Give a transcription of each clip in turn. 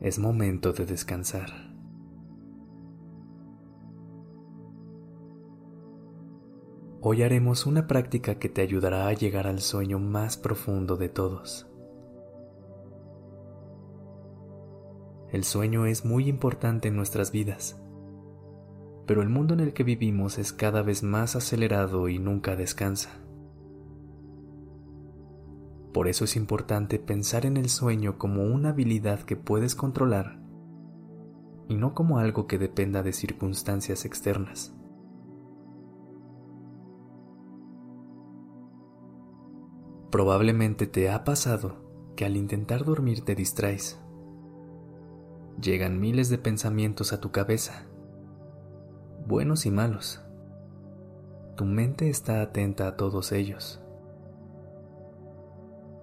Es momento de descansar. Hoy haremos una práctica que te ayudará a llegar al sueño más profundo de todos. El sueño es muy importante en nuestras vidas, pero el mundo en el que vivimos es cada vez más acelerado y nunca descansa. Por eso es importante pensar en el sueño como una habilidad que puedes controlar y no como algo que dependa de circunstancias externas. Probablemente te ha pasado que al intentar dormir te distraes. Llegan miles de pensamientos a tu cabeza, buenos y malos. Tu mente está atenta a todos ellos.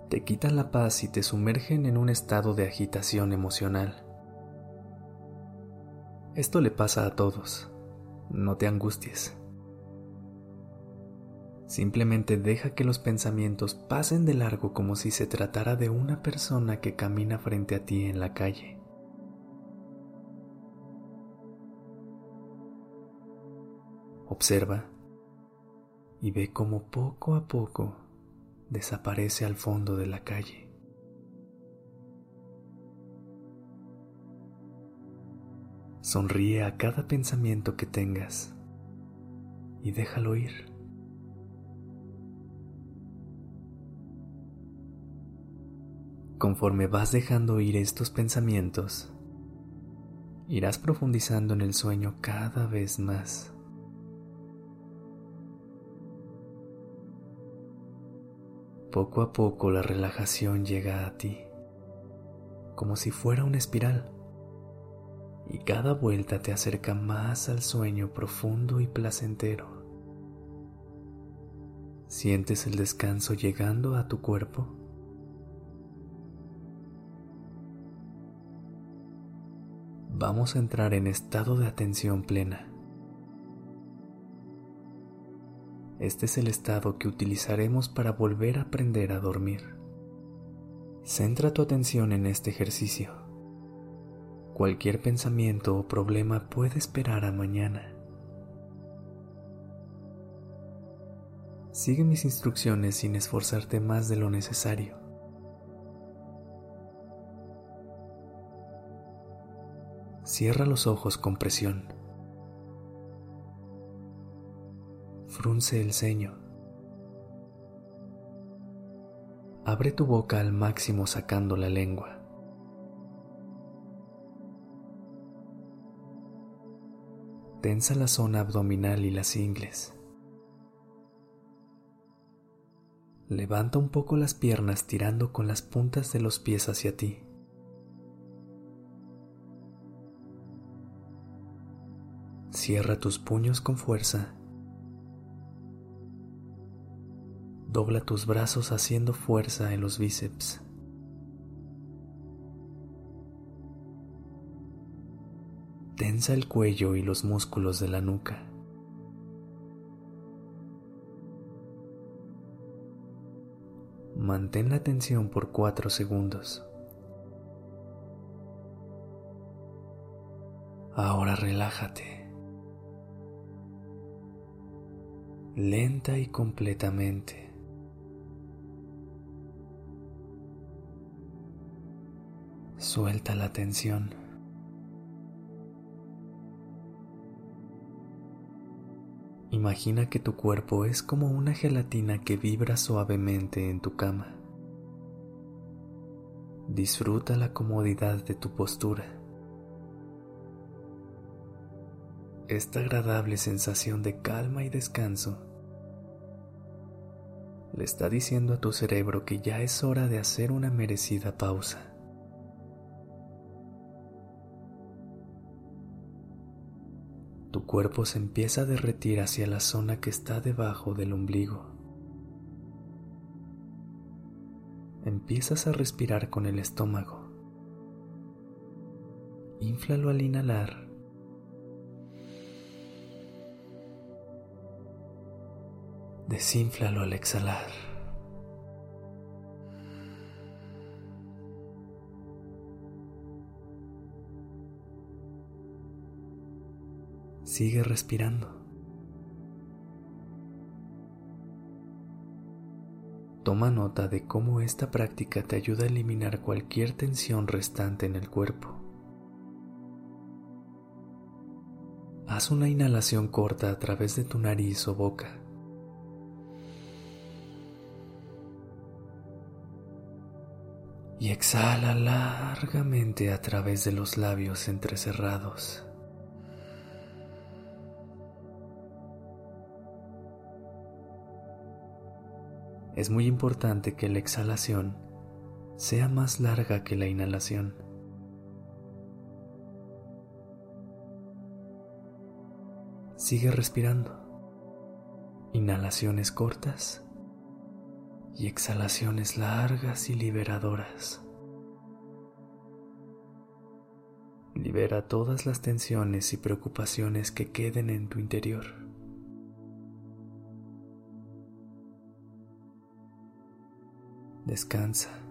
Te quitan la paz y te sumergen en un estado de agitación emocional. Esto le pasa a todos, no te angusties. Simplemente deja que los pensamientos pasen de largo como si se tratara de una persona que camina frente a ti en la calle. Observa y ve cómo poco a poco desaparece al fondo de la calle. Sonríe a cada pensamiento que tengas y déjalo ir. Conforme vas dejando ir estos pensamientos, irás profundizando en el sueño cada vez más. Poco a poco la relajación llega a ti, como si fuera una espiral, y cada vuelta te acerca más al sueño profundo y placentero. ¿Sientes el descanso llegando a tu cuerpo? vamos a entrar en estado de atención plena. Este es el estado que utilizaremos para volver a aprender a dormir. Centra tu atención en este ejercicio. Cualquier pensamiento o problema puede esperar a mañana. Sigue mis instrucciones sin esforzarte más de lo necesario. Cierra los ojos con presión. Frunce el ceño. Abre tu boca al máximo sacando la lengua. Tensa la zona abdominal y las ingles. Levanta un poco las piernas tirando con las puntas de los pies hacia ti. Cierra tus puños con fuerza. Dobla tus brazos haciendo fuerza en los bíceps. Tensa el cuello y los músculos de la nuca. Mantén la tensión por cuatro segundos. Ahora relájate. lenta y completamente. Suelta la tensión. Imagina que tu cuerpo es como una gelatina que vibra suavemente en tu cama. Disfruta la comodidad de tu postura. esta agradable sensación de calma y descanso le está diciendo a tu cerebro que ya es hora de hacer una merecida pausa. Tu cuerpo se empieza a derretir hacia la zona que está debajo del ombligo. Empiezas a respirar con el estómago. Inflalo al inhalar. Desínflalo al exhalar. Sigue respirando. Toma nota de cómo esta práctica te ayuda a eliminar cualquier tensión restante en el cuerpo. Haz una inhalación corta a través de tu nariz o boca. Y exhala largamente a través de los labios entrecerrados. Es muy importante que la exhalación sea más larga que la inhalación. Sigue respirando. Inhalaciones cortas y exhalaciones largas y liberadoras. Libera todas las tensiones y preocupaciones que queden en tu interior. Descansa.